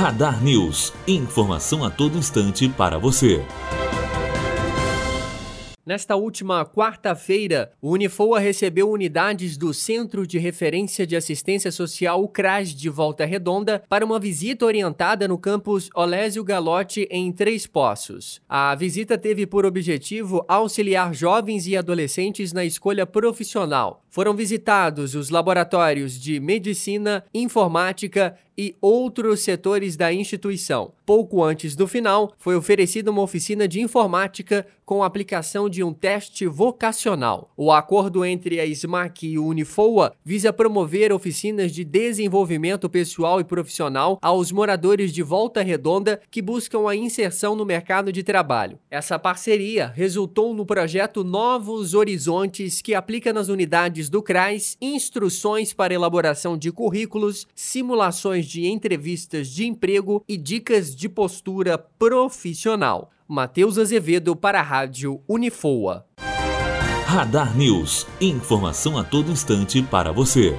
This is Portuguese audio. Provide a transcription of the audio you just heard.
Radar News. Informação a todo instante para você. Nesta última quarta-feira, o Unifoa recebeu unidades do Centro de Referência de Assistência Social, o CRAS, de Volta Redonda, para uma visita orientada no campus Olésio Galotti, em Três Poços. A visita teve por objetivo auxiliar jovens e adolescentes na escolha profissional. Foram visitados os laboratórios de medicina, informática e outros setores da instituição. Pouco antes do final, foi oferecida uma oficina de informática com aplicação de um teste vocacional. O acordo entre a SMAC e o Unifoa visa promover oficinas de desenvolvimento pessoal e profissional aos moradores de Volta Redonda que buscam a inserção no mercado de trabalho. Essa parceria resultou no projeto Novos Horizontes, que aplica nas unidades do CRAS instruções para elaboração de currículos, simulações de entrevistas de emprego e dicas de postura profissional. Matheus Azevedo para a Rádio Unifoa. Radar News. Informação a todo instante para você.